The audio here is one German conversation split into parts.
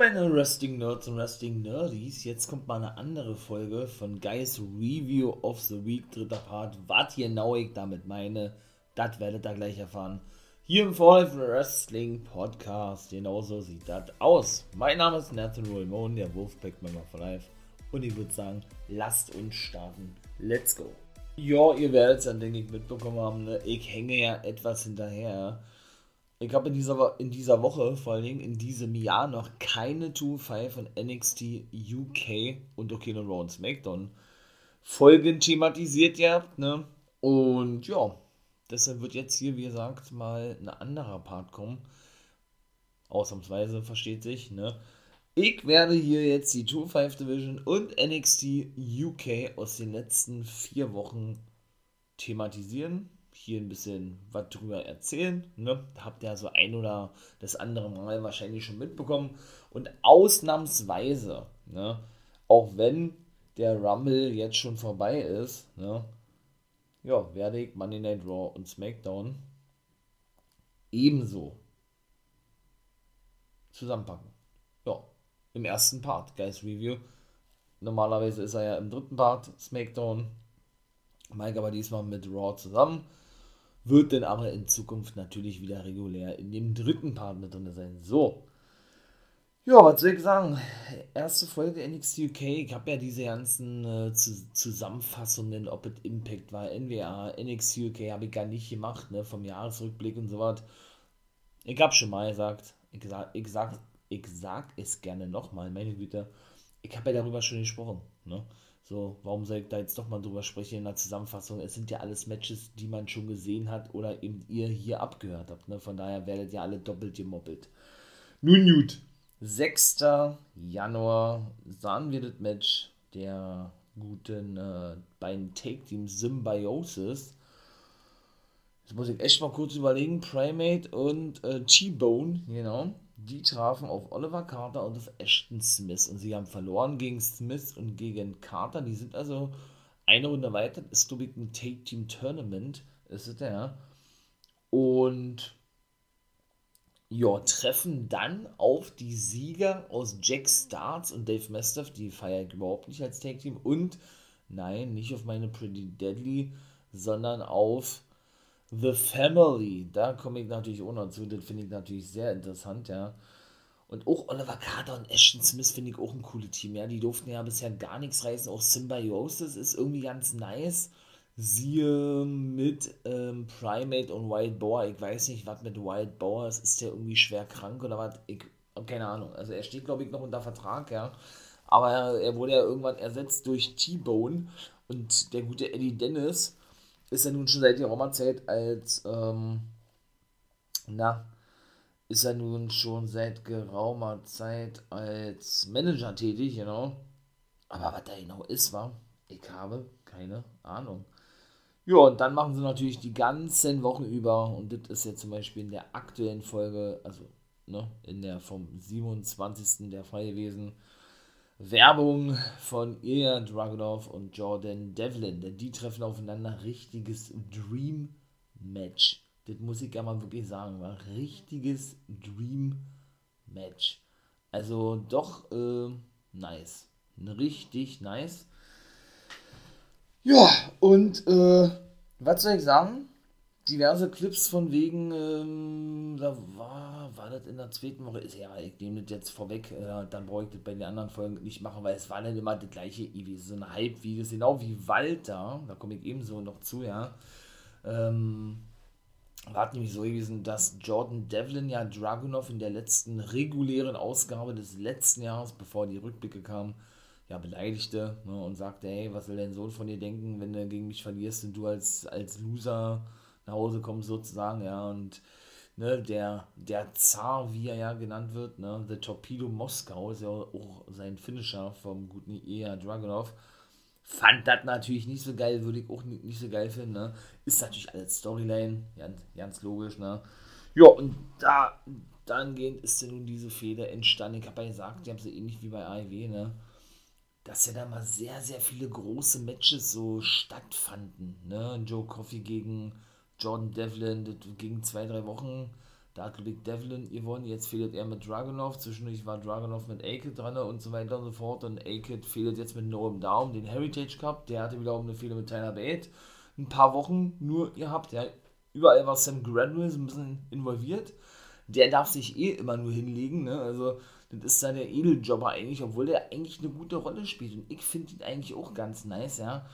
meine Wrestling Nerds und Wrestling Nerdies. Jetzt kommt mal eine andere Folge von Guys Review of the Week, dritter Part. Was genau ich damit meine, das werdet ihr gleich erfahren. Hier im Fall Wrestling Podcast. Genauso sieht das aus. Mein Name ist Nathan Ramon, der Wolfpack Member for Life. Und ich würde sagen, lasst uns starten. Let's go. Ja, ihr werdet es dann, denke ich, mitbekommen haben. Ne? Ich hänge ja etwas hinterher ich habe in dieser, in dieser Woche, vor allen Dingen in diesem Jahr, noch keine 2-5 von NXT UK und okay, und SmackDown Folgen thematisiert gehabt, ne? Und ja, deshalb wird jetzt hier, wie gesagt, mal ein anderer Part kommen. Ausnahmsweise, versteht sich, ne? Ich werde hier jetzt die 2-5 Division und NXT UK aus den letzten vier Wochen thematisieren hier ein bisschen was drüber erzählen. Ne? Habt ihr so ein oder das andere Mal wahrscheinlich schon mitbekommen. Und ausnahmsweise, ne, auch wenn der Rumble jetzt schon vorbei ist, ne, ja, werde ich Monday Night Raw und SmackDown ebenso zusammenpacken. Ja, im ersten Part, Guys Review. Normalerweise ist er ja im dritten Part, SmackDown. Mike aber diesmal mit Raw zusammen wird dann aber in Zukunft natürlich wieder regulär in dem dritten Part mit drin sein. So. Ja, was soll ich sagen? Erste Folge NXT UK. Ich habe ja diese ganzen äh, Zusammenfassungen, ob es Impact war, NWA, NXT UK, habe ich gar nicht gemacht, ne, vom Jahresrückblick und so was. Ich habe schon mal gesagt, ich sag, ich sag, ich sag es gerne nochmal, meine Güte. Ich habe ja darüber schon gesprochen, ne. So, warum soll ich da jetzt doch mal drüber sprechen in der Zusammenfassung? Es sind ja alles Matches, die man schon gesehen hat oder eben ihr hier abgehört habt. Ne? Von daher werdet ihr alle doppelt gemoppelt. Nun gut, 6. Januar sahen wir das Match der guten äh, beiden Take-Teams Symbiosis. Jetzt muss ich echt mal kurz überlegen. Primate und äh, T-Bone, genau die trafen auf Oliver Carter und auf Ashton Smith und sie haben verloren gegen Smith und gegen Carter. Die sind also eine Runde weiter. Das ist, glaube ich, ein Take-Team-Tournament, ist es ja. Und ja, treffen dann auf die Sieger aus Jack Starts und Dave Mastiff, die feiere ich überhaupt nicht als Take-Team. Und nein, nicht auf meine Pretty Deadly, sondern auf The Family, da komme ich natürlich auch noch zu, das finde ich natürlich sehr interessant, ja. Und auch Oliver Carter und Ashton Smith finde ich auch ein cooles Team, ja. Die durften ja bisher gar nichts reißen. Auch Symbiosis ist irgendwie ganz nice. Siehe mit ähm, Primate und Wild Boar. Ich weiß nicht, was mit Wild Boar ist. Ist der irgendwie schwer krank oder was? Ich keine Ahnung. Also er steht, glaube ich, noch unter Vertrag, ja. Aber er, er wurde ja irgendwann ersetzt durch T-Bone. Und der gute Eddie Dennis ist er nun schon seit geraumer Zeit als, ähm, na, ist er nun schon seit geraumer Zeit als Manager tätig, genau. Aber was da genau ist, war, ich habe keine Ahnung. Ja, und dann machen sie natürlich die ganzen Wochen über, und das ist ja zum Beispiel in der aktuellen Folge, also ne, in der vom 27. der Fall gewesen, Werbung von Ilya Dragunov und Jordan Devlin, denn die treffen aufeinander richtiges Dream Match. Das muss ich ja mal wirklich sagen, war richtiges Dream Match. Also doch äh, nice. Richtig nice. Ja, und äh, was soll ich sagen? Diverse Clips von wegen, ähm, da war, war das in der zweiten Woche, ist ja, ich nehme das jetzt vorweg, äh, dann brauche ich das bei den anderen Folgen nicht machen, weil es war nicht immer das gleiche, wie so ein Hype-Videos, genau wie Walter, da komme ich ebenso noch zu, ja, ähm, war nämlich so gewesen, dass Jordan Devlin ja Dragunov in der letzten regulären Ausgabe des letzten Jahres, bevor die Rückblicke kamen, ja, beleidigte ne, und sagte, hey, was soll dein Sohn von dir denken, wenn du gegen mich verlierst und du als, als Loser nach Hause kommen sozusagen, ja, und ne, der, der Zar, wie er ja genannt wird, ne, The Torpedo Moskau, ist ja auch sein Finisher vom guten Ea Dragunov, fand das natürlich nicht so geil, würde ich auch nicht, nicht so geil finden, ne, ist natürlich alles Storyline, ganz, ganz logisch, ne, ja, und da, dahingehend ist ja nun diese Feder entstanden, ich habe ja gesagt, die haben sie ähnlich wie bei AEW, ne, dass ja da mal sehr, sehr viele große Matches so stattfanden. Ne? Joe Coffey gegen Jordan Devlin, das ging zwei, drei Wochen, Da hat Ludwig Devlin gewonnen, jetzt fehlt er mit Dragunov. Zwischendurch war Dragunov mit Aked dran und so weiter und so fort. Und Aked fehlt jetzt mit Noam Daum, den Heritage Cup. Der hatte wiederum eine Fehler mit Tyler Bate. Ein paar Wochen nur gehabt. Ja. Überall war Sam Granville ein bisschen involviert. Der darf sich eh immer nur hinlegen. Ne? Also, das ist dann der Edeljobber eigentlich, obwohl der eigentlich eine gute Rolle spielt. Und ich finde ihn eigentlich auch ganz nice, ja.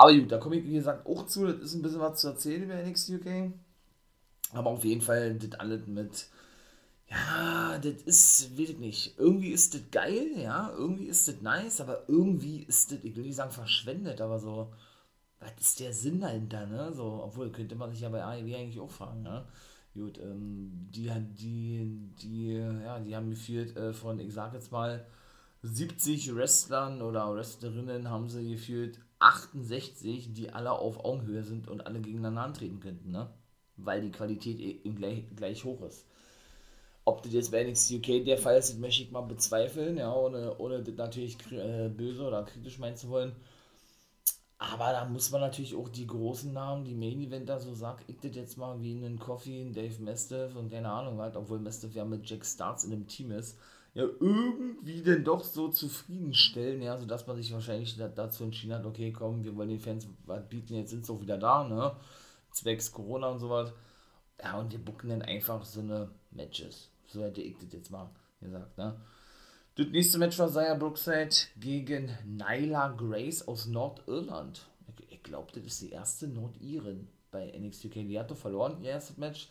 Aber gut, da komme ich, wie gesagt, auch zu. Das ist ein bisschen was zu erzählen über NXT UK. Aber auf jeden Fall das alles mit, ja, das ist, weiß ich nicht, irgendwie ist das geil, ja, irgendwie ist das nice, aber irgendwie ist das, ich will nicht sagen verschwendet, aber so, was ist der Sinn dahinter, ne? So, obwohl, könnte man sich ja bei AEW eigentlich auch fragen, ne? Gut, ähm, die, die, die, ja, die haben geführt äh, von, ich sag jetzt mal, 70 Wrestlern oder Wrestlerinnen haben sie geführt 68, die alle auf Augenhöhe sind und alle gegeneinander antreten könnten, ne? weil die Qualität eben gleich, gleich hoch ist. Ob das jetzt bei NXT UK der Fall ist, möchte ich mal bezweifeln, ja, ohne, ohne das natürlich äh, böse oder kritisch meinen zu wollen. Aber da muss man natürlich auch die großen Namen, die Main Eventer, so sag ich das jetzt mal, wie einen Coffee, einen Dave Mestev und keine Ahnung halt, obwohl Mestev ja mit Jack Starts in dem Team ist, ja, irgendwie denn doch so zufriedenstellen, ja, sodass man sich wahrscheinlich dazu entschieden hat, okay, komm, wir wollen den Fans was bieten, jetzt sind sie auch wieder da, ne? zwecks Corona und sowas. Ja, und die bucken dann einfach so eine Matches. So hätte ich das jetzt mal gesagt, ne? Das nächste Match war Zaya Brookside gegen Nyla Grace aus Nordirland. Ich, ich glaube, das ist die erste Nordirin bei NXT UK. Die hat doch verloren, ihr erstes Match.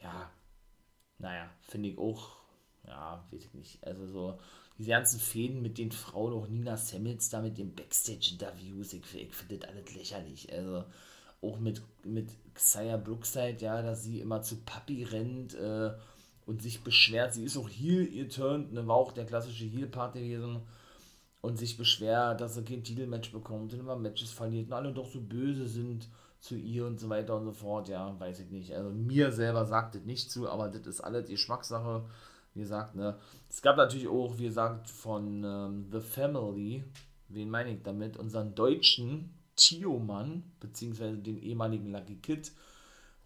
Ja, naja, finde ich auch, ja, weiß ich nicht. Also so, diese ganzen Fäden mit den Frauen, auch Nina Sammels da mit den Backstage-Interviews, ich, ich finde das alles lächerlich. Also, auch mit, mit Xia Brookside, ja, dass sie immer zu Papi rennt äh, und sich beschwert. Sie ist auch Heel geturned, ne, war auch der klassische Heel-Part gewesen und sich beschwert, dass sie kein Titelmatch bekommt und immer Matches verliert und alle doch so böse sind zu ihr und so weiter und so fort. Ja, weiß ich nicht. Also mir selber sagt das nicht zu, aber das ist alles Geschmackssache. Wie gesagt, ne. Es gab natürlich auch, wie gesagt, von ähm, The Family, wen meine ich damit, unseren deutschen Tioman, beziehungsweise den ehemaligen Lucky Kid,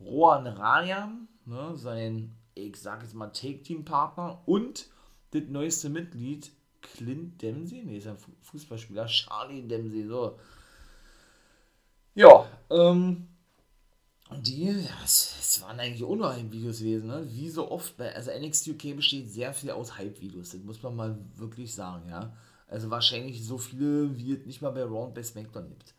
Rohan Ryan, ne, sein, ich sag jetzt mal, Take-Team-Partner und das neueste Mitglied, Clint Dempsey, ne, ist ein Fußballspieler, Charlie Dempsey, so. Ja, ähm, die, es, es waren eigentlich auch nur Hype-Videos gewesen, ne? wie so oft bei, also NXT UK besteht sehr viel aus Hype-Videos, das muss man mal wirklich sagen, ja. Also wahrscheinlich so viele, wie es nicht mal bei Raw und bei SmackDown gibt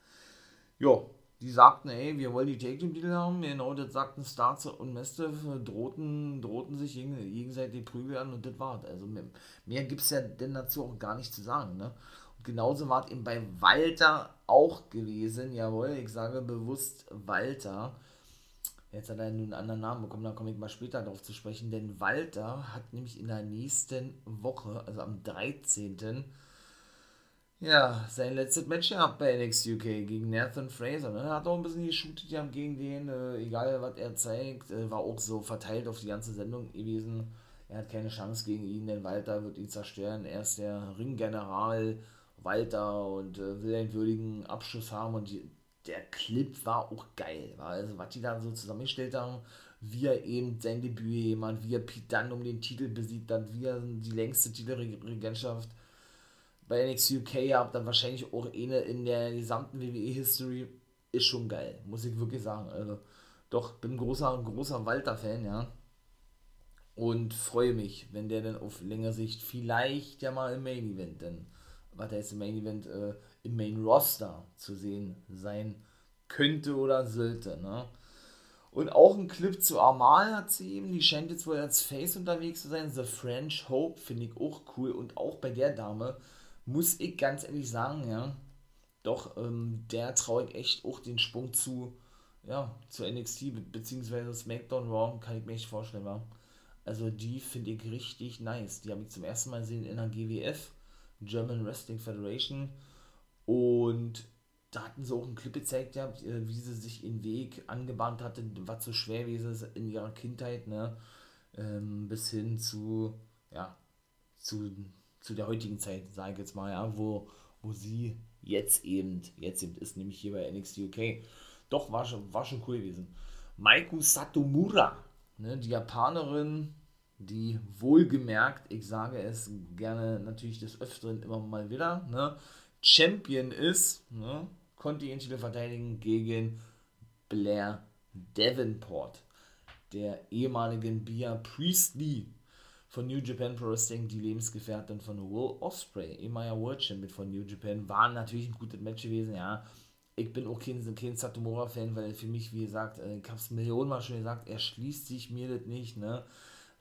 ja, die sagten, ey, wir wollen die Take Team Titel haben. Genau, das sagten Starz und Mastiff, drohten, drohten sich gegenseitig Prügel an und das war's. Also mehr, mehr gibt es ja denn dazu auch gar nicht zu sagen. Ne? Genauso war es eben bei Walter auch gewesen. Jawohl, ich sage bewusst Walter. Jetzt hat er einen anderen Namen bekommen, da komme ich mal später darauf zu sprechen. Denn Walter hat nämlich in der nächsten Woche, also am 13., ja, sein letztes Match gehabt bei NXT UK gegen Nathan Fraser. Ne? Er hat auch ein bisschen geshootet ja, gegen den, äh, egal was er zeigt, äh, war auch so verteilt auf die ganze Sendung gewesen. Er hat keine Chance gegen ihn, denn Walter wird ihn zerstören. Er ist der Ringgeneral Walter und äh, will einen würdigen Abschluss haben und die, der Clip war auch geil. Also, was die da so zusammengestellt haben, wie er eben sein Debüt jemand, wie er Pete Dunne um den Titel besiegt hat, wie er die längste Titelregentschaft bei NXT UK habt, dann wahrscheinlich auch eine in der gesamten WWE-History, ist schon geil, muss ich wirklich sagen. Also, doch, bin großer, großer Walter-Fan, ja. Und freue mich, wenn der dann auf längere Sicht vielleicht ja mal im Main Event, denn was heißt im Main Event, äh, im Main Roster zu sehen sein könnte oder sollte, ne? Und auch ein Clip zu Amal hat sie eben, die scheint jetzt wohl als Face unterwegs zu sein. The French Hope finde ich auch cool. Und auch bei der Dame muss ich ganz ehrlich sagen, ja, doch, ähm, der traue ich echt auch den Sprung zu, ja, zu NXT bzw. SmackDown Raw, kann ich mir echt vorstellen, wa? Also die finde ich richtig nice. Die habe ich zum ersten Mal gesehen in der GWF, German Wrestling Federation. Und da hatten sie auch einen Clip gezeigt, ja, wie sie sich ihren Weg angebahnt hatte, was so schwer wie sie in ihrer Kindheit, ne, ähm, bis hin zu, ja, zu zu der heutigen Zeit, sage ich jetzt mal, ja, wo, wo sie jetzt eben, jetzt eben ist, nämlich hier bei NXT UK. Doch, war schon, war schon cool gewesen. Maiku Satomura, ne, die Japanerin, die wohlgemerkt, ich sage es gerne natürlich des Öfteren immer mal wieder, ne, Champion ist, ne, konnte ihren Titel verteidigen gegen Blair Davenport, der ehemaligen Bia Priestley von New Japan Pro Wrestling, die Lebensgefährtin von Will Osprey, ehemaliger World Champion von New Japan, war natürlich ein gutes Match gewesen, ja. Ich bin auch kein, kein Satomura-Fan, weil für mich, wie gesagt, äh, ich habe es Millionenmal schon gesagt, er schließt sich mir das nicht, ne?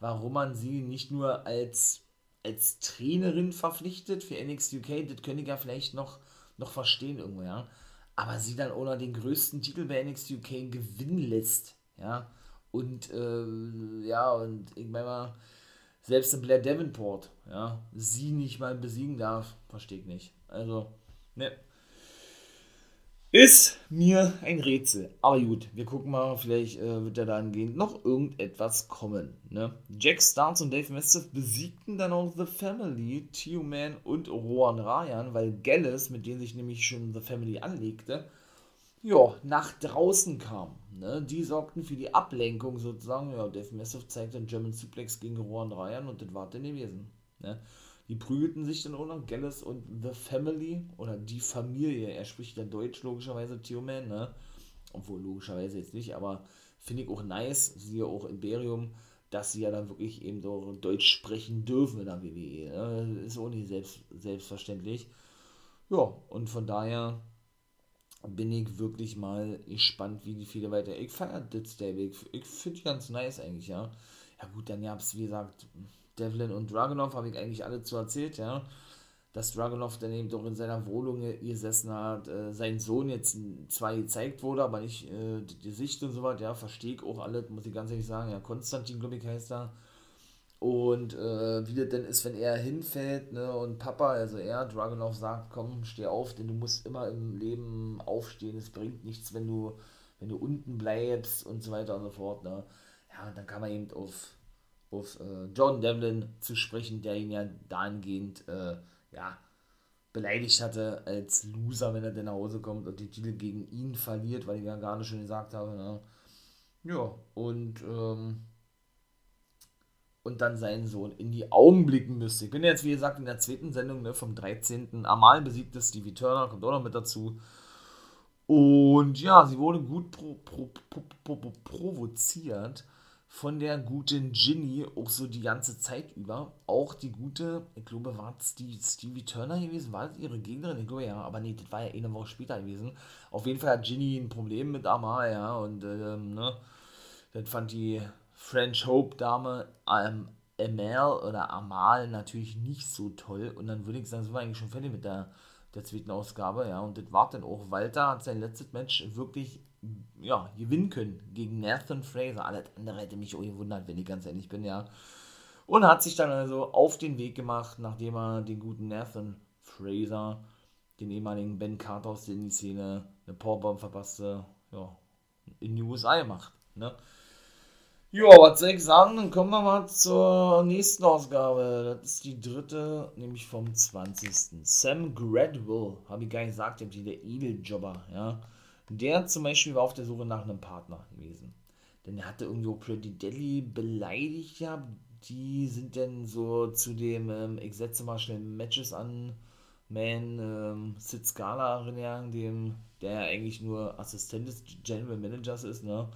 Warum man sie nicht nur als, als Trainerin verpflichtet für NXT UK, das könnte ich ja vielleicht noch, noch verstehen irgendwo, ja. Aber sie dann ohne den größten Titel bei NXT UK gewinnen lässt, ja. Und, äh, ja, und ich meine mal, selbst in Blair Davenport, ja, sie nicht mal besiegen darf, verstehe ich nicht. Also, ne. Ist mir ein Rätsel. Aber gut, wir gucken mal, vielleicht äh, wird ja dahingehend noch irgendetwas kommen. Ne? Jack Starnes und Dave Mastiff besiegten dann auch The Family, Tio Man und Rohan Ryan, weil Gallus, mit denen sich nämlich schon The Family anlegte, ja, nach draußen kam. Ne? Die sorgten für die Ablenkung sozusagen. Ja, Dave Massive zeigte einen German Suplex gegen Rohan Ryan und das war dann gewesen. Ne? Die prügelten sich dann auch noch, Gallus und The Family oder die Familie. Er spricht ja Deutsch logischerweise, Tioman, ne? Obwohl logischerweise jetzt nicht, aber finde ich auch nice, siehe auch Imperium, dass sie ja dann wirklich eben so Deutsch sprechen dürfen in der WWE. Ne? Ist auch nicht selbst, selbstverständlich. Ja, und von daher bin ich wirklich mal gespannt, wie die viele weiter. Ich feiere das Stable. Ich, ich finde ganz nice eigentlich, ja. Ja gut, dann gab es, wie gesagt, Devlin und Dragunov, habe ich eigentlich alle zu erzählt, ja. Dass Dragunov dann eben doch in seiner Wohnung gesessen hat, äh, sein Sohn jetzt zwar gezeigt wurde, aber nicht äh, die Sicht und so weiter, ja, verstehe ich auch alles, muss ich ganz ehrlich sagen, ja, Konstantin, glaube heißt er und äh, wie das denn ist, wenn er hinfällt, ne, und Papa, also er, Dragunov sagt, komm, steh auf, denn du musst immer im Leben aufstehen, es bringt nichts, wenn du, wenn du unten bleibst und so weiter und so fort, ne. Ja, und dann kam er eben auf, auf äh, John Devlin zu sprechen, der ihn ja dahingehend, äh, ja, beleidigt hatte als Loser, wenn er denn nach Hause kommt und die Titel gegen ihn verliert, weil ich ja gerade schon gesagt habe, ne. Ja, und, ähm, und dann seinen Sohn in die Augen blicken müsste. Ich bin jetzt, wie gesagt, in der zweiten Sendung ne, vom 13. Amal besiegte Stevie Turner, kommt auch noch mit dazu. Und ja, sie wurde gut pro, pro, pro, provoziert von der guten Ginny, auch so die ganze Zeit über. Auch die gute, ich glaube, war es die Stevie Turner gewesen? War das ihre Gegnerin? Ich glaube ja, aber nee, das war ja eine Woche später gewesen. Auf jeden Fall hat Ginny ein Problem mit Amal, ja, und ähm, ne, das fand die French Hope Dame ähm, Amal oder Amal natürlich nicht so toll. Und dann würde ich sagen, sind wir eigentlich schon fertig mit der, der zweiten Ausgabe. Ja, und das war dann auch. Walter hat sein letztes Match wirklich ja, gewinnen können gegen Nathan Fraser. Alles andere hätte mich auch gewundert, wenn ich ganz ehrlich bin, ja. Und hat sich dann also auf den Weg gemacht, nachdem er den guten Nathan Fraser, den ehemaligen Ben Carter aus der Indie-Szene, eine Powerbomb verpasste, ja, in die USA gemacht. Ne? Ja, was soll ich sagen? Dann kommen wir mal zur nächsten Ausgabe. Das ist die dritte, nämlich vom 20. Sam Gradwell, habe ich gar nicht gesagt, der Edeljobber, ja. Der zum Beispiel war auf der Suche nach einem Partner gewesen. Denn er hatte irgendwo Pretty Deadly beleidigt, ja. Die sind dann so zu dem, ähm, ich setze mal schnell Matches an, Man, ähm, Sid Scala, dem, der ja eigentlich nur Assistent des General Managers ist, ne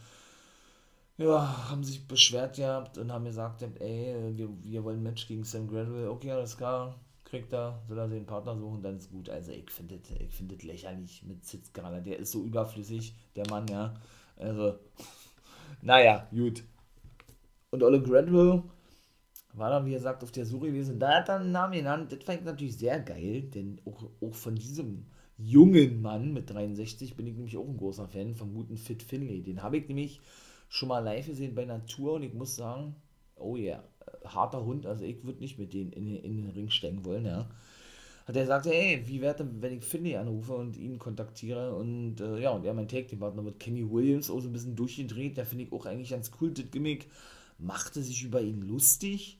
ja, haben sich beschwert gehabt und haben gesagt, ey, wir, wir wollen ein Match gegen Sam Gradwell. Okay, alles klar, kriegt er, soll er einen Partner suchen, dann ist gut. Also ich finde das ich find lächerlich mit Sitzgala. Der ist so überflüssig, der Mann, ja. Also, naja, gut. Und Olle Gradwell war dann, wie gesagt, auf der Suche gewesen. Da hat er einen Namen genannt. Das fand ich natürlich sehr geil, denn auch, auch von diesem jungen Mann mit 63 bin ich nämlich auch ein großer Fan, vom guten Fit Finlay. Den habe ich nämlich schon mal live gesehen bei Natur und ich muss sagen, oh yeah, harter Hund, also ich würde nicht mit denen in, in, den Ring stecken wollen, ja. Hat er gesagt, ey, wie wäre wenn ich Finley anrufe und ihn kontaktiere? Und äh, ja, und er mein Tag-Team-Partner mit Kenny Williams auch so ein bisschen durchgedreht, der finde ich auch eigentlich ganz cool, das Gimmick, machte sich über ihn lustig,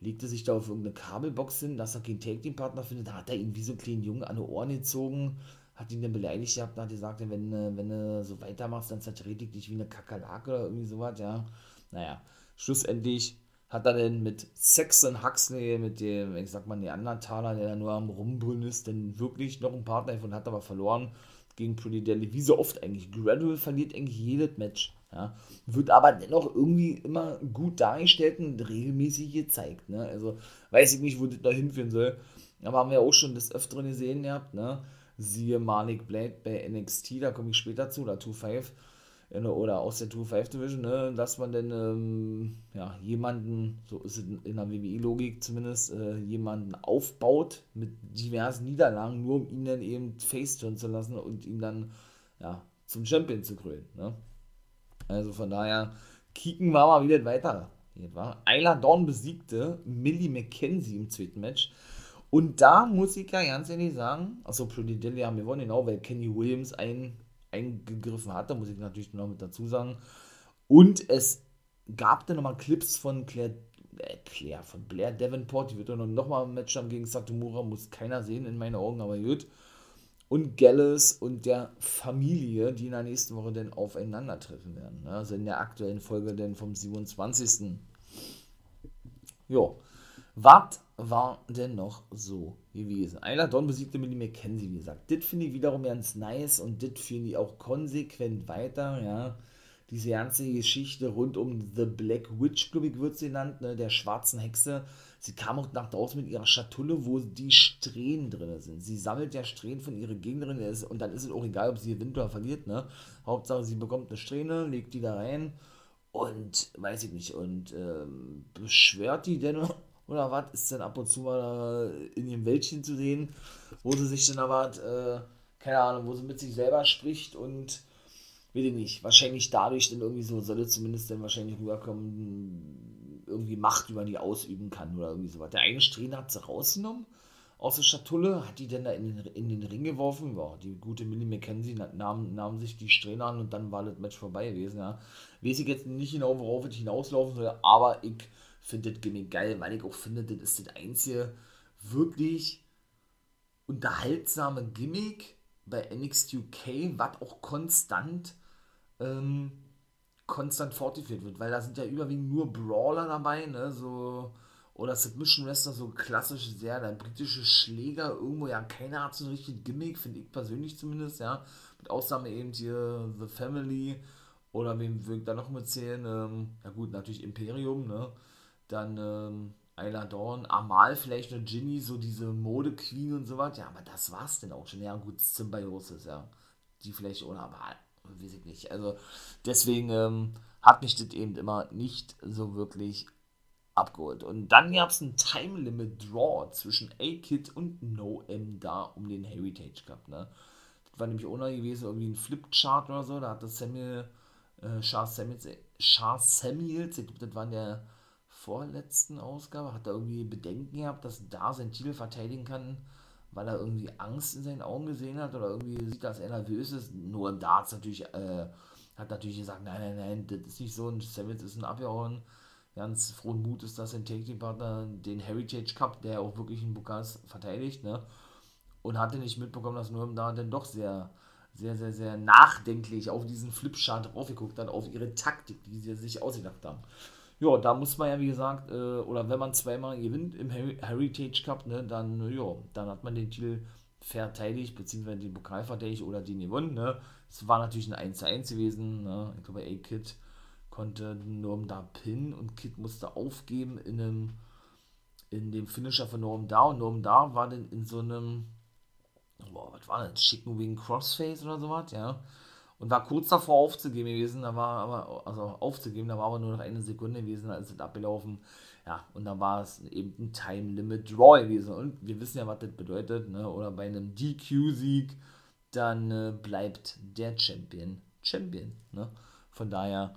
legte sich da auf irgendeine Kabelbox hin, dass er keinen Tag-Team-Partner findet, da hat er ihn wie so einen kleinen Jungen an die Ohren gezogen, hat ihn dann beleidigt gehabt und hat gesagt, wenn, wenn du so weitermachst, dann zertrete ich dich wie eine Kakerlake oder irgendwie sowas, ja. Naja, schlussendlich hat er denn mit Saxon Huxley, mit dem, ich sag mal, Neandertaler, der da nur am Rumbrüllen ist, denn wirklich noch einen Partner von hat aber verloren gegen Pretty Deadly. Wie so oft eigentlich. Gradual verliert eigentlich jedes Match. Ja. Wird aber dennoch irgendwie immer gut dargestellt und regelmäßig gezeigt. Ne? Also weiß ich nicht, wo das da hinführen soll. Aber haben wir auch schon des Öfteren gesehen gehabt. Ne? Siehe Malik Blade bei NXT, da komme ich später zu, oder 2-5 oder aus der 2-5 Division, ne, dass man dann ähm, ja, jemanden, so ist es in der WWE-Logik zumindest, äh, jemanden aufbaut mit diversen Niederlagen, nur um ihn dann eben face turn zu lassen und ihn dann ja, zum Champion zu krönen. Ne? Also von daher, kicken wir mal wieder weiter. Ayla Dawn besiegte Millie McKenzie im zweiten Match. Und da muss ich ja ganz ehrlich sagen, also Pretty Dilly haben wir gewonnen, genau, weil Kenny Williams ein eingegriffen hatte, muss ich natürlich noch mit dazu sagen. Und es gab dann nochmal Clips von Claire, äh, Claire, von Blair Davenport, die wird dann nochmal im Match haben gegen Satomura, muss keiner sehen in meinen Augen, aber gut. Und Gallus und der Familie, die in der nächsten Woche dann aufeinandertreffen werden. Ne? Also in der aktuellen Folge dann vom 27. Jo. Was war denn noch so gewesen? Einer Don besiegte Millie McKenzie, wie gesagt. Das finde ich wiederum ganz nice und das finde ich auch konsequent weiter, ja. Diese ganze Geschichte rund um The Black Witch, glaube ich, wird sie genannt, ne, der schwarzen Hexe. Sie kam auch nach draußen mit ihrer Schatulle, wo die Strähnen drin sind. Sie sammelt ja Strähnen von ihrer Gegnerin und dann ist es auch egal, ob sie gewinnt oder verliert, ne. Hauptsache, sie bekommt eine Strähne, legt die da rein und, weiß ich nicht, und ähm, beschwört die denn oder was, ist dann ab und zu mal in ihrem Wäldchen zu sehen, wo sie sich dann aber, äh, keine Ahnung, wo sie mit sich selber spricht und will ich nicht, wahrscheinlich dadurch dann irgendwie so, soll es zumindest dann wahrscheinlich rüberkommen, irgendwie Macht über die ausüben kann oder irgendwie sowas. Der eine Strähne hat sie rausgenommen aus der Schatulle, hat die dann da in den, in den Ring geworfen. Ja, die gute Millie McKenzie nahm, nahm sich die Strähne an und dann war das Match vorbei gewesen. Ja. Weiß ich jetzt nicht genau, worauf es hinauslaufen soll, aber ich finde das Gimmick geil, weil ich auch finde, das ist das einzige wirklich unterhaltsame Gimmick bei NXT UK, was auch konstant ähm, konstant fortgeführt wird, weil da sind ja überwiegend nur Brawler dabei, ne, so oder Submission Wrestler, so klassisch sehr, der britische Schläger, irgendwo, ja, keiner hat so ein richtiges Gimmick, finde ich persönlich zumindest, ja, mit Ausnahme eben hier The Family oder wem würde ich da noch mitzählen, ähm, ja gut, natürlich Imperium, ne, dann ähm, Ayla Dawn, Amal vielleicht eine Ginny, so diese Mode-Queen und so was. Ja, aber das war's denn auch schon. Ja, gut, Symbiosis, ja. Die vielleicht ohne Amal, weiß ich nicht. Also deswegen ähm, hat mich das eben immer nicht so wirklich abgeholt. Und dann gab es ein Time Limit Draw zwischen A-Kid und No M da um den Heritage Cup. Ne? Das war nämlich ohne gewesen, irgendwie ein Flipchart oder so. Da hatte Samuel, äh, Charles Samuels, Charles Samuels, ich glaube, das war der vorletzten Ausgabe hat er irgendwie Bedenken gehabt, dass da sein Titel verteidigen kann, weil er irgendwie Angst in seinen Augen gesehen hat oder irgendwie sieht, dass er nervös ist. Nur Darts natürlich, äh, hat natürlich gesagt, nein, nein, nein, das ist nicht so. Und Savage ist ein Abgehauen. Ganz frohen Mut ist, dass sein Take-Partner den Heritage Cup, der auch wirklich in Bukas verteidigt, ne? Und hatte nicht mitbekommen, dass Norm da dann doch sehr, sehr, sehr, sehr nachdenklich auf diesen Flipchart draufgeguckt hat, auf ihre Taktik, die sie sich ausgedacht haben ja, da muss man ja, wie gesagt, äh, oder wenn man zweimal gewinnt im Heritage Cup, ne, dann, ja, dann hat man den Titel verteidigt, beziehungsweise den Pokal verteidigt oder den gewonnen. Ne. Es war natürlich ein 1 zu 1 gewesen. Ne. Ich glaube, A-Kid konnte Norm da pinnen und Kid musste aufgeben in einem in dem Finisher von Norm da und Norm da war dann in so einem boah, was war das? Chicken Wing Crossface oder sowas, ja und war kurz davor aufzugeben gewesen, da war aber, also aufzugeben, da war aber nur noch eine Sekunde gewesen, als es abgelaufen. Ja, und da war es eben ein Time Limit Draw gewesen. Und wir wissen ja, was das bedeutet, ne? Oder bei einem DQ-Sieg, dann äh, bleibt der Champion Champion. Ne? Von daher,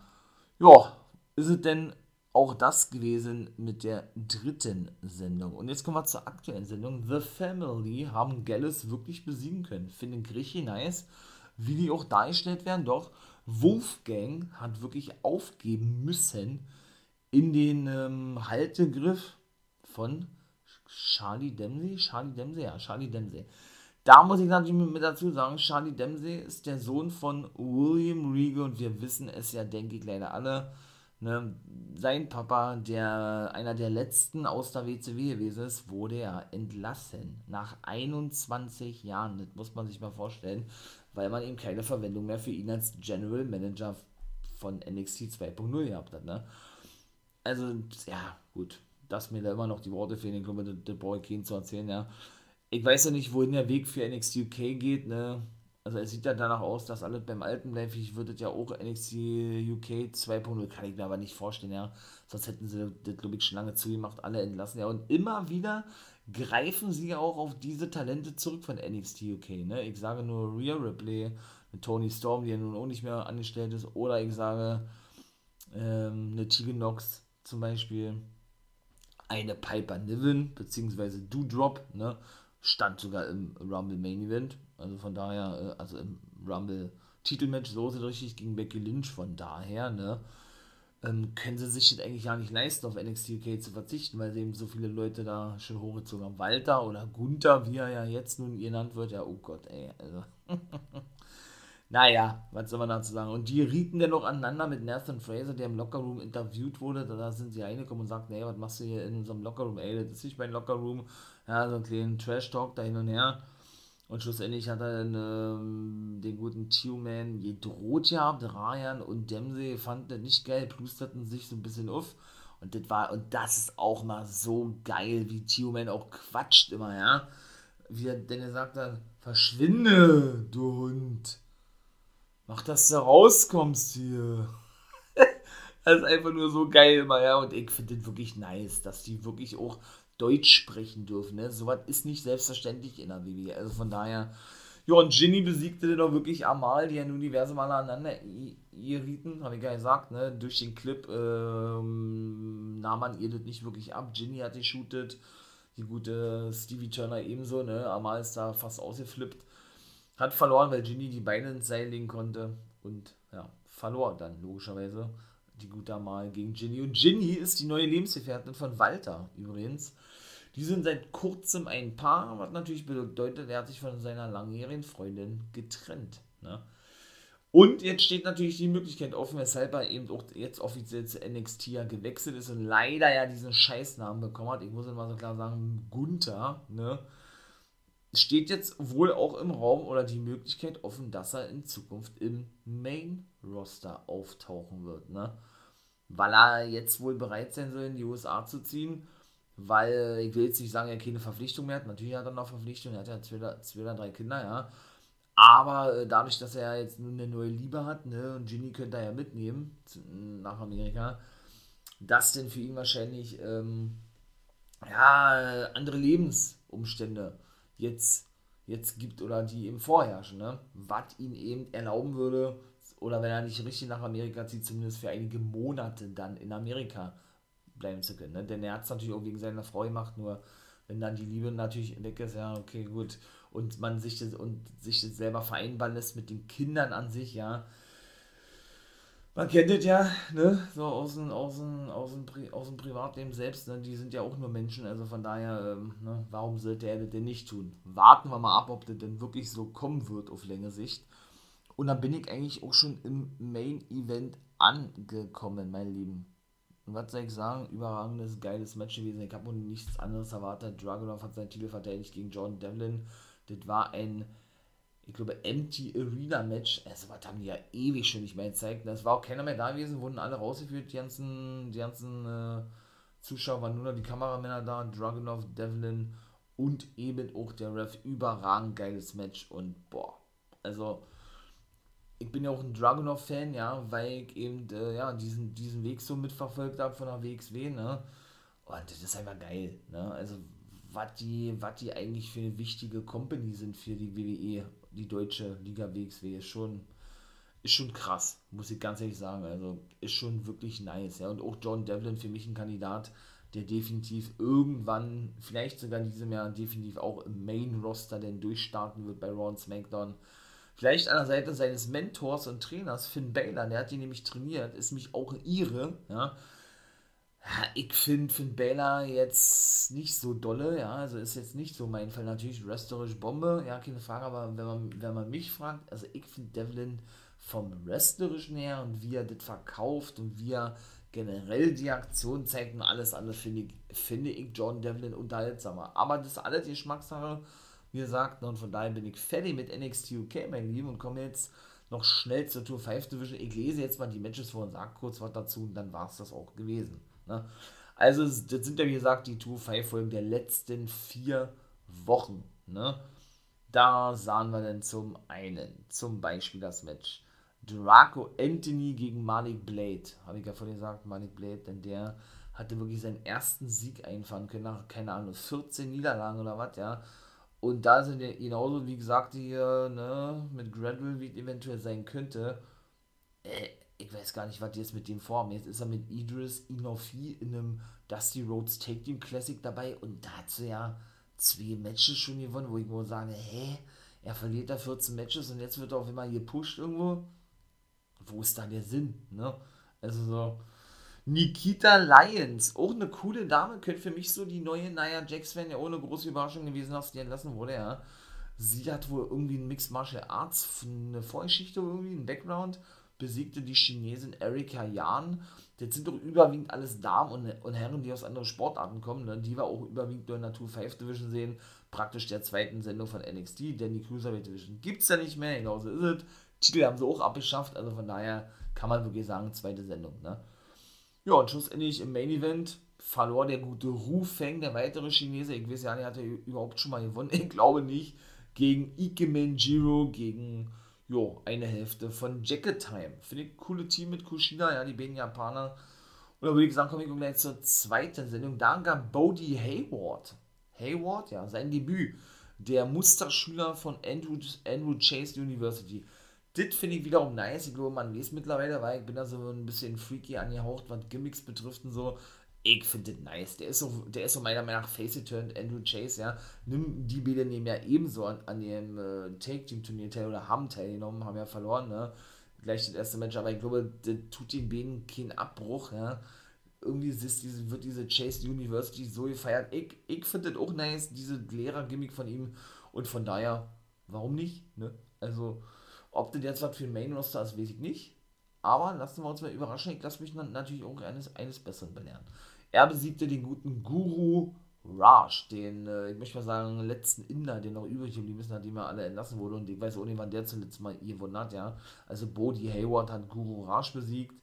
ja, ist es denn auch das gewesen mit der dritten Sendung. Und jetzt kommen wir zur aktuellen Sendung. The Family haben Gallus wirklich besiegen können. Finde ich richtig nice wie die auch dargestellt werden. Doch Wolfgang hat wirklich aufgeben müssen in den ähm, Haltegriff von Charlie Dempsey. Charlie Dempsey, ja, Charlie Dempsey. Da muss ich natürlich mit dazu sagen, Charlie Dempsey ist der Sohn von William Regal und wir wissen es ja, denke ich, leider alle. Ne, sein Papa, der einer der letzten aus der WCW gewesen ist, wurde ja entlassen. Nach 21 Jahren. Das muss man sich mal vorstellen, weil man eben keine Verwendung mehr für ihn als General Manager von NXT 2.0 gehabt hat. Ne? Also, ja, gut. Dass mir da immer noch die Worte fehlen, ich glaube, der Boy King zu erzählen, ja. Ich weiß ja nicht, wohin der Weg für NXT UK geht, ne? Also es sieht ja danach aus, dass alles beim Alten bleibt. Ich würde ja auch NXT UK 2.0, kann ich mir aber nicht vorstellen, ja. Sonst hätten sie das, glaube ich, schon lange zugemacht, alle entlassen, ja. Und immer wieder greifen sie auch auf diese Talente zurück von NXT UK, ne. Ich sage nur Rhea Ripley, Tony Storm, die ja nun auch nicht mehr angestellt ist, oder ich sage ähm, eine Tegan Nox zum Beispiel, eine Piper Niven, beziehungsweise Doodrop, ne, stand sogar im Rumble Main Event, also von daher, äh, also im Rumble Titelmatch, so ist es richtig, gegen Becky Lynch. Von daher, ne, ähm, können sie sich das eigentlich gar nicht leisten, auf NXT UK zu verzichten, weil sie eben so viele Leute da schon hochgezogen haben. Walter oder Gunther, wie er ja jetzt nun genannt wird, ja, oh Gott, ey, also. naja, was soll man dazu sagen? Und die rieten dann noch aneinander mit Nathan Fraser, der im Lockerroom interviewt wurde. Da sind sie reingekommen und sagten, ey, was machst du hier in unserem Lockerroom? Ey, das ist nicht mein Lockerroom. Ja, so einen kleinen Trash-Talk da hin und her. Und schlussendlich hat er dann, ähm, den guten Tio-Man gedroht gehabt. Ryan und Dempsey fanden das nicht geil, plusterten sich so ein bisschen auf. Und das war, und das ist auch mal so geil, wie Tio-Man auch quatscht immer, ja. Wie er denn gesagt hat, verschwinde, du Hund. Mach, dass du rauskommst hier. das ist einfach nur so geil immer, ja. Und ich finde das wirklich nice, dass die wirklich auch Deutsch sprechen dürfen. Ne? Sowas ist nicht selbstverständlich in der WWE. Also von daher, ja, und Ginny besiegte dann auch wirklich Amal, die ja nun diverse Male aneinander gerieten, habe ich ja gesagt, ne? Durch den Clip ähm, nahm man ihr das nicht wirklich ab. Ginny hat geshootet, die gute Stevie Turner ebenso, ne? Amal ist da fast ausgeflippt. Hat verloren, weil Ginny die Beine ins Seil legen konnte und ja, verlor dann logischerweise die gute Amal gegen Ginny. Und Ginny ist die neue Lebensgefährtin von Walter übrigens. Die sind seit kurzem ein Paar, was natürlich bedeutet, er hat sich von seiner langjährigen Freundin getrennt. Ne? Und jetzt steht natürlich die Möglichkeit offen, weshalb er eben auch jetzt offiziell zu NXT ja gewechselt ist und leider ja diesen Scheißnamen bekommen hat. Ich muss immer so klar sagen, Gunther, ne? Steht jetzt wohl auch im Raum oder die Möglichkeit offen, dass er in Zukunft im Main-Roster auftauchen wird, ne? Weil er jetzt wohl bereit sein soll, in die USA zu ziehen weil ich will jetzt nicht sagen, er keine Verpflichtung mehr hat. Natürlich hat er noch Verpflichtungen, er hat ja zwei, zwei oder drei Kinder, ja. Aber äh, dadurch, dass er jetzt nun eine neue Liebe hat, ne, und Ginny könnte er ja mitnehmen nach Amerika, das denn für ihn wahrscheinlich ähm, ja, andere Lebensumstände jetzt, jetzt gibt oder die eben vorherrschen, ne? was ihn eben erlauben würde, oder wenn er nicht richtig nach Amerika zieht, zumindest für einige Monate dann in Amerika bleiben zu können. Ne? Denn er hat es natürlich auch wegen seiner Frau gemacht, nur wenn dann die Liebe natürlich weg ist, ja, okay, gut. Und man sich das, und sich das selber vereinbaren lässt mit den Kindern an sich, ja. Man kennt das ja, ne, so aus dem, aus dem, aus dem, Pri aus dem Privatleben selbst, ne, die sind ja auch nur Menschen, also von daher, ähm, ne, warum sollte er das denn nicht tun? Warten wir mal ab, ob das denn wirklich so kommen wird auf längere Sicht. Und dann bin ich eigentlich auch schon im Main Event angekommen, mein Lieben. Und was soll ich sagen? Überragendes, geiles Match gewesen. Ich habe nichts anderes erwartet. Dragunov hat seinen Titel verteidigt gegen John Devlin. Das war ein, ich glaube, Empty Arena Match. Also, was haben die ja ewig schon nicht mehr gezeigt. Es war auch keiner mehr da gewesen, wurden alle rausgeführt. Die ganzen, die ganzen äh, Zuschauer waren nur noch die Kameramänner da. Dragunov, Devlin und eben auch der Ref. Überragend geiles Match. Und boah, also ich bin ja auch ein Dragunov-Fan, ja, weil ich eben äh, ja, diesen, diesen Weg so mitverfolgt habe von der WXW, ne? Und das ist einfach geil, ne? Also, was die, die eigentlich für eine wichtige Company sind für die WWE, die deutsche Liga WXW, ist schon, ist schon krass, muss ich ganz ehrlich sagen. Also, ist schon wirklich nice, ja. Und auch John Devlin für mich ein Kandidat, der definitiv irgendwann, vielleicht sogar in diesem Jahr, definitiv auch im Main-Roster denn durchstarten wird bei Raw und SmackDown Vielleicht an der Seite seines Mentors und Trainers, Finn Baylor, der hat ihn nämlich trainiert, ist mich auch ihre, ja. Ich finde Finn Baylor jetzt nicht so dolle, ja, also ist jetzt nicht so mein Fall. Natürlich wrestlerisch Bombe, ja, keine Frage, aber wenn man, wenn man mich fragt, also ich finde Devlin vom wrestlerischen her und wie er das verkauft und wie er generell die Aktion zeigt und alles andere finde ich, finde ich John Devlin unterhaltsamer. Aber das ist alles Geschmackssache, wie gesagt, und von daher bin ich fertig mit NXT UK, mein Lieben, und komme jetzt noch schnell zur Tour 5 Division. Ich lese jetzt mal die Matches vor und sage kurz was dazu und dann war es das auch gewesen. Ne? Also, das sind ja wie gesagt die Tour 5 Folgen der letzten vier Wochen. Ne? Da sahen wir dann zum einen, zum Beispiel das Match Draco Anthony gegen Malik Blade. Habe ich ja vorhin gesagt, Malik Blade, denn der hatte wirklich seinen ersten Sieg einfahren können nach, keine Ahnung, 14 Niederlagen oder was, ja. Und da sind ja genauso, wie gesagt, hier, ne, mit Gradwell, wie es eventuell sein könnte. Äh, ich weiß gar nicht, was die jetzt mit dem vorhaben. Jetzt ist er mit Idris Inofi in einem Dusty Rhodes Take Team Classic dabei und da hat sie ja zwei Matches schon gewonnen, wo ich wohl sage, hä, er verliert da 14 Matches und jetzt wird er auf immer gepusht irgendwo. Wo ist da der Sinn, ne? Also so, Nikita Lyons, auch eine coole Dame, könnte für mich so die neue Nia Jax werden, ja ohne große Überraschung gewesen, dass die entlassen wurde, ja. Sie hat wohl irgendwie ein Mixed Martial Arts, eine Vorgeschichte irgendwie, ein Background, besiegte die Chinesin Erika Yan. Das sind doch überwiegend alles Damen und, und Herren, die aus anderen Sportarten kommen, ne? die wir auch überwiegend in der Tour 5 Division sehen, praktisch der zweiten Sendung von NXT, denn die Cruiserweight Division gibt es ja nicht mehr, genauso ist es. Titel haben sie auch abgeschafft, also von daher kann man wirklich sagen, zweite Sendung, ne? Ja, und schlussendlich im Main Event verlor der gute Ru Feng, der weitere Chinese. Ich weiß ja nicht, hat er überhaupt schon mal gewonnen? Ich glaube nicht. Gegen Ikemen Jiro, gegen jo, eine Hälfte von Jacket Time. Finde ich coole Team mit Kushida, ja, die beiden Japaner. Und da würde ich sagen, komme ich gleich zur zweiten Sendung. Da gab Bodie Hayward. Hayward, ja, sein Debüt. Der Musterschüler von Andrew, Andrew Chase University. Das finde ich wiederum nice. Ich glaube, man weiß mittlerweile, weil ich bin da so ein bisschen freaky angehaucht, was Gimmicks betrifft und so. Ich finde das nice. Der ist so, der ist so meiner Meinung nach face turned Andrew Chase, ja. Nimm die beiden nehmen ja ebenso an, an dem äh, Take-Team-Turnier teil oder haben teilgenommen, haben ja verloren, ne. Gleich das erste Match, aber ich glaube, das tut den beiden keinen Abbruch, ja. Irgendwie ist diese, wird diese Chase University so gefeiert. Ich, ich finde das auch nice, diese Lehrer-Gimmick von ihm. Und von daher, warum nicht, ne? Also, ob das jetzt was für ein Main Roster ist, weiß ich nicht. Aber lassen wir uns mal überraschen. Ich lasse mich natürlich auch eines, eines Besseren belehren. Er besiegte den guten Guru Raj, den, äh, ich möchte mal sagen, letzten Inder, den noch übrig geblieben ist, nachdem er alle entlassen wurde. Und ich weiß auch nicht, wann der zuletzt mal gewonnen hat, ja. Also Bodhi Hayward hat Guru Raj besiegt.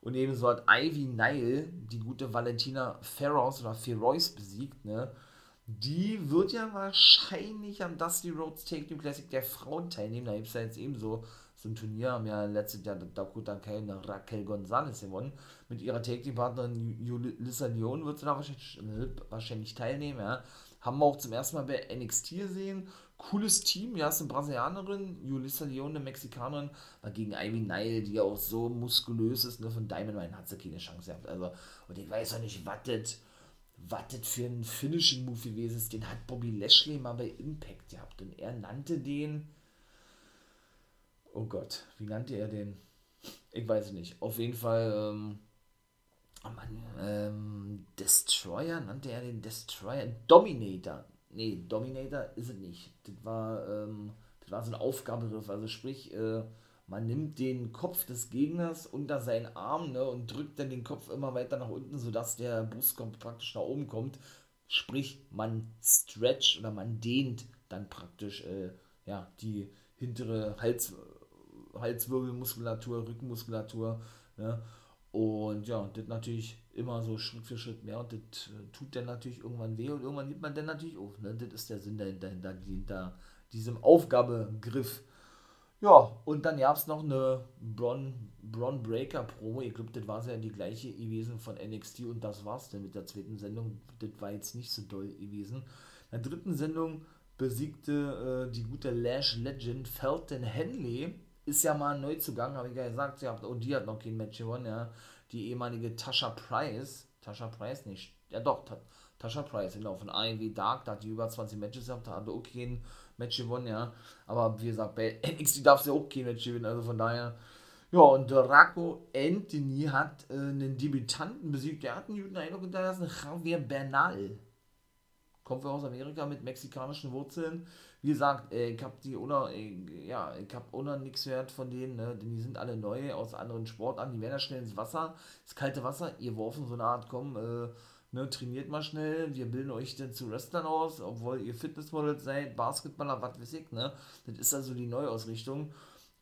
Und ebenso hat Ivy Nile die gute Valentina Ferros oder Feroz besiegt, ne. Die wird ja wahrscheinlich am Dusty Rhodes Take Team Classic der Frauen teilnehmen. Da gibt es ja jetzt ebenso so ein Turnier. Haben ja letztes Jahr Dakota Kai und Raquel Gonzalez gewonnen. Mit ihrer Take Team Partnerin Julissa Leon wird sie da wahrscheinlich, wahrscheinlich teilnehmen. Ja. Haben wir auch zum ersten Mal bei NXT gesehen. Cooles Team, ja, ist eine Brasilianerin, Julissa Leon, eine Mexikanerin, war gegen Ivy Nile, die ja auch so muskulös ist, ne, von Diamond Mine hat sie keine Chance gehabt. Also, und ich weiß ja nicht, was das was das für ein Finishing-Move gewesen ist, den hat Bobby Lashley mal bei Impact gehabt. Und er nannte den. Oh Gott, wie nannte er den? Ich weiß es nicht. Auf jeden Fall, ähm, oh Mann, ähm, Destroyer, nannte er den Destroyer? Dominator. Nee, Dominator ist es nicht. Das war, ähm, das war so ein Aufgabegriff. Also sprich, äh, man nimmt den Kopf des Gegners unter seinen Arm ne, und drückt dann den Kopf immer weiter nach unten, sodass der Brustkorb praktisch nach oben kommt. Sprich, man stretcht oder man dehnt dann praktisch äh, ja, die hintere Hals, Halswirbelmuskulatur, Rückenmuskulatur. Ne? Und ja, das natürlich immer so Schritt für Schritt mehr und das äh, tut dann natürlich irgendwann weh und irgendwann gibt man dann natürlich auf. Ne? Das ist der Sinn dahinter, hinter, hinter diesem Aufgabegriff. Ja, und dann gab es noch eine Bron, Bron Breaker Promo. Ich glaube, das war ja die gleiche gewesen von NXT und das war's dann mit der zweiten Sendung. Das war jetzt nicht so doll gewesen. In der dritten Sendung besiegte äh, die gute Lash Legend Felton Henley. Ist ja mal neu zugang, habe ich ja gesagt. Ja, und die hat noch kein Match gewonnen, ja. Die ehemalige Tasha Price. Tasha Price nicht. Ja, doch, Tasha Price, genau, von AEW Dark. Da hat die über 20 Matches gehabt, da hat auch kein Match gewonnen, ja. Aber wie gesagt, bei NXT darf sie auch kein Match gewinnen, also von daher. Ja, und Rocco Anthony hat äh, einen Debütanten besiegt. Der hat einen guten Eindruck hinterlassen, Javier Bernal. kommt aus Amerika mit mexikanischen Wurzeln. Wie gesagt, äh, ich habe die ohne, äh, ja, ich habe ohne nichts gehört von denen, ne? denn die sind alle neu aus anderen Sportarten. Die werden ja schnell ins Wasser, ins kalte Wasser, ihr worfen so eine Art, komm, äh, ne, trainiert mal schnell, wir bilden euch denn zu Wrestlern aus, obwohl ihr Fitnessmodels seid, Basketballer, was weiß ich, ne? Das ist also die Neuausrichtung.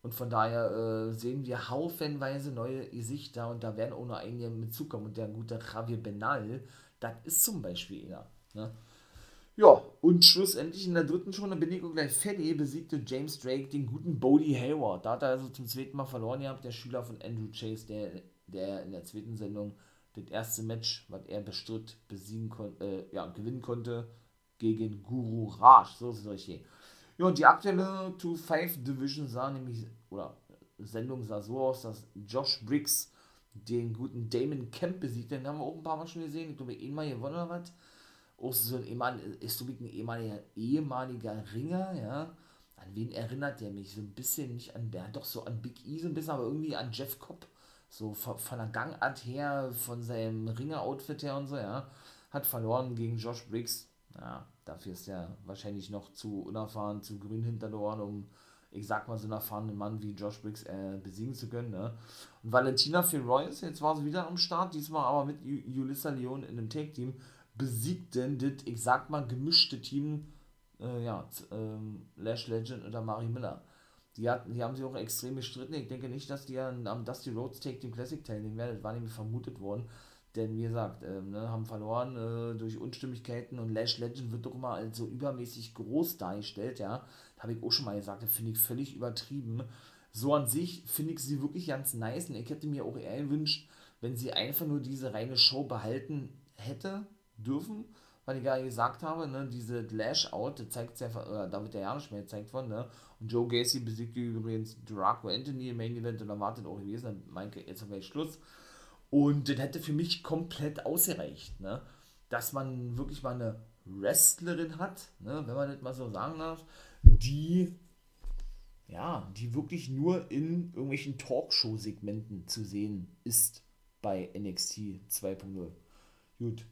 Und von daher äh, sehen wir haufenweise neue Gesichter und da werden auch noch einige mitzukommen. Und der gute Javier Benal, das ist zum Beispiel einer. Ne? Ja, und schlussendlich in der dritten Stunde bin ich gleich fertig, besiegte James Drake den guten Bodie Hayward. Da hat er also zum zweiten Mal verloren gehabt, der Schüler von Andrew Chase, der, der in der zweiten Sendung das erste Match, was er bestritt, besiegen konnte, äh, ja, gewinnen konnte gegen Guru Raj. So ist es hier. Ja, und die aktuelle 2-5 Division sah nämlich, oder Sendung sah so aus, dass Josh Briggs den guten Damon Kemp besiegt. Den haben wir auch ein paar Mal schon gesehen. Ich glaube, einmal gewonnen oder was. Auch so ein, ehemal, ist so ein ehemaliger, ehemaliger Ringer, ja. An wen erinnert der mich? So ein bisschen nicht an, ja, doch so an Big E so ein bisschen, aber irgendwie an Jeff Cobb. So von, der Gangart her, von seinem Ringer-Outfit her und so, ja. Hat verloren gegen Josh Briggs. Ja, dafür ist er wahrscheinlich noch zu unerfahren, zu grün hinter den Ohren, um, ich sag mal, so einen erfahrenen Mann wie Josh Briggs äh, besiegen zu können. Ne? Und Valentina Firoyes, jetzt war sie wieder am Start, diesmal aber mit Julissa Leon in einem Take-Team, besiegten das, ich sag mal, gemischte Team, äh, ja, ähm, Lash Legend oder Mari Miller. Die, hatten, die haben sich auch extrem gestritten. Ich denke nicht, dass die am Dusty Rhodes Take Team Classic teilnehmen werden. Das war nämlich vermutet worden. Denn wie gesagt, äh, ne, haben verloren äh, durch Unstimmigkeiten und Lash Legend wird doch immer als so übermäßig groß dargestellt, ja. Habe ich auch schon mal gesagt, das finde ich völlig übertrieben. So an sich finde ich sie wirklich ganz nice und ich hätte mir auch eher gewünscht, wenn sie einfach nur diese reine Show behalten hätte dürfen, weil ich gerade gesagt habe, ne, diese Lash-Out, das zeigt ja, da wird der ja nicht mehr gezeigt von, ne, und Joe Gacy besiegt übrigens Draco Anthony im Main Event und erwartet auch gewesen, dann meinte jetzt haben wir Schluss. Und das hätte für mich komplett ausgereicht, ne? dass man wirklich mal eine Wrestlerin hat, ne? wenn man das mal so sagen darf, die ja, die wirklich nur in irgendwelchen Talkshow-Segmenten zu sehen ist bei NXT 2.0. Gut,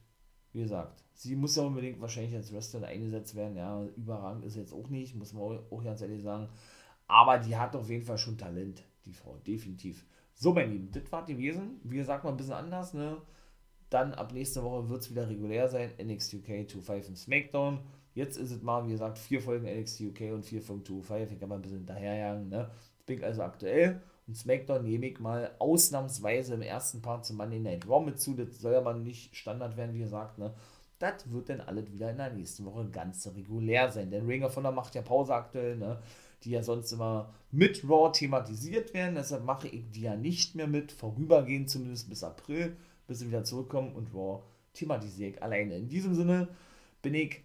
wie gesagt, sie muss ja unbedingt wahrscheinlich als Wrestlerin eingesetzt werden. Ja, überragend ist jetzt auch nicht, muss man auch ganz ehrlich sagen. Aber die hat auf jeden Fall schon Talent, die Frau, definitiv. So, mein Lieben, das war die Wesen. Wie gesagt, mal ein bisschen anders, ne? Dann ab nächste Woche wird es wieder regulär sein. NXT UK 2.5 und SmackDown. Jetzt ist es mal, wie gesagt, vier Folgen NXT UK und vier Folgen 2.5. Ich kann mal ein bisschen hinterherjagen, ne? Bin also aktuell. Und SmackDown nehme ich mal ausnahmsweise im ersten Part zum Monday Night Raw mit zu. Das soll aber nicht Standard werden, wie gesagt, ne? Das wird dann alles wieder in der nächsten Woche ganz regulär sein. Denn Ring of Honor macht ja Pause aktuell, ne? die ja sonst immer mit Raw thematisiert werden. Deshalb mache ich die ja nicht mehr mit, vorübergehend zumindest bis April, bis sie wieder zurückkommen und Raw thematisiere ich alleine. In diesem Sinne bin ich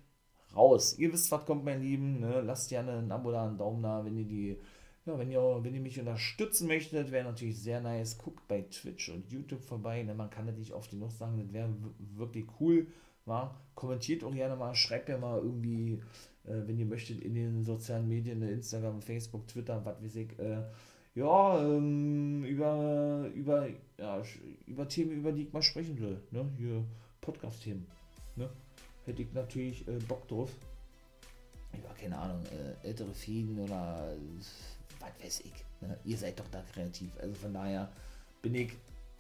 raus. Ihr wisst, was kommt, mein Lieben. Ne? Lasst gerne ein Abo da, einen Daumen da, wenn ihr die, ja, wenn ihr, wenn ihr mich unterstützen möchtet, wäre natürlich sehr nice. Guckt bei Twitch und YouTube vorbei. Ne? Man kann nicht oft genug sagen, das wäre wirklich cool. War. Kommentiert auch gerne mal, schreibt ja mal irgendwie äh, wenn ihr möchtet, in den sozialen Medien, ne, Instagram, Facebook, Twitter, was weiß ich, äh, ja, ähm, über, über, ja, über Themen, über die ich mal sprechen will, ne, hier Podcast-Themen, ne, hätte ich natürlich äh, Bock drauf. Über, keine Ahnung, äh, ältere Fäden oder was weiß ich, ne? ihr seid doch da kreativ, also von daher bin ich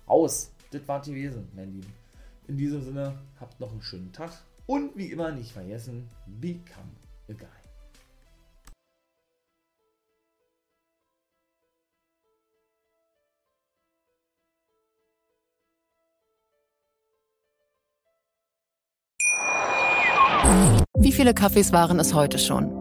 raus. Das war die Wesen, mein Lieben. In diesem Sinne, habt noch einen schönen Tag und wie immer nicht vergessen, become a guy. Wie viele Kaffees waren es heute schon?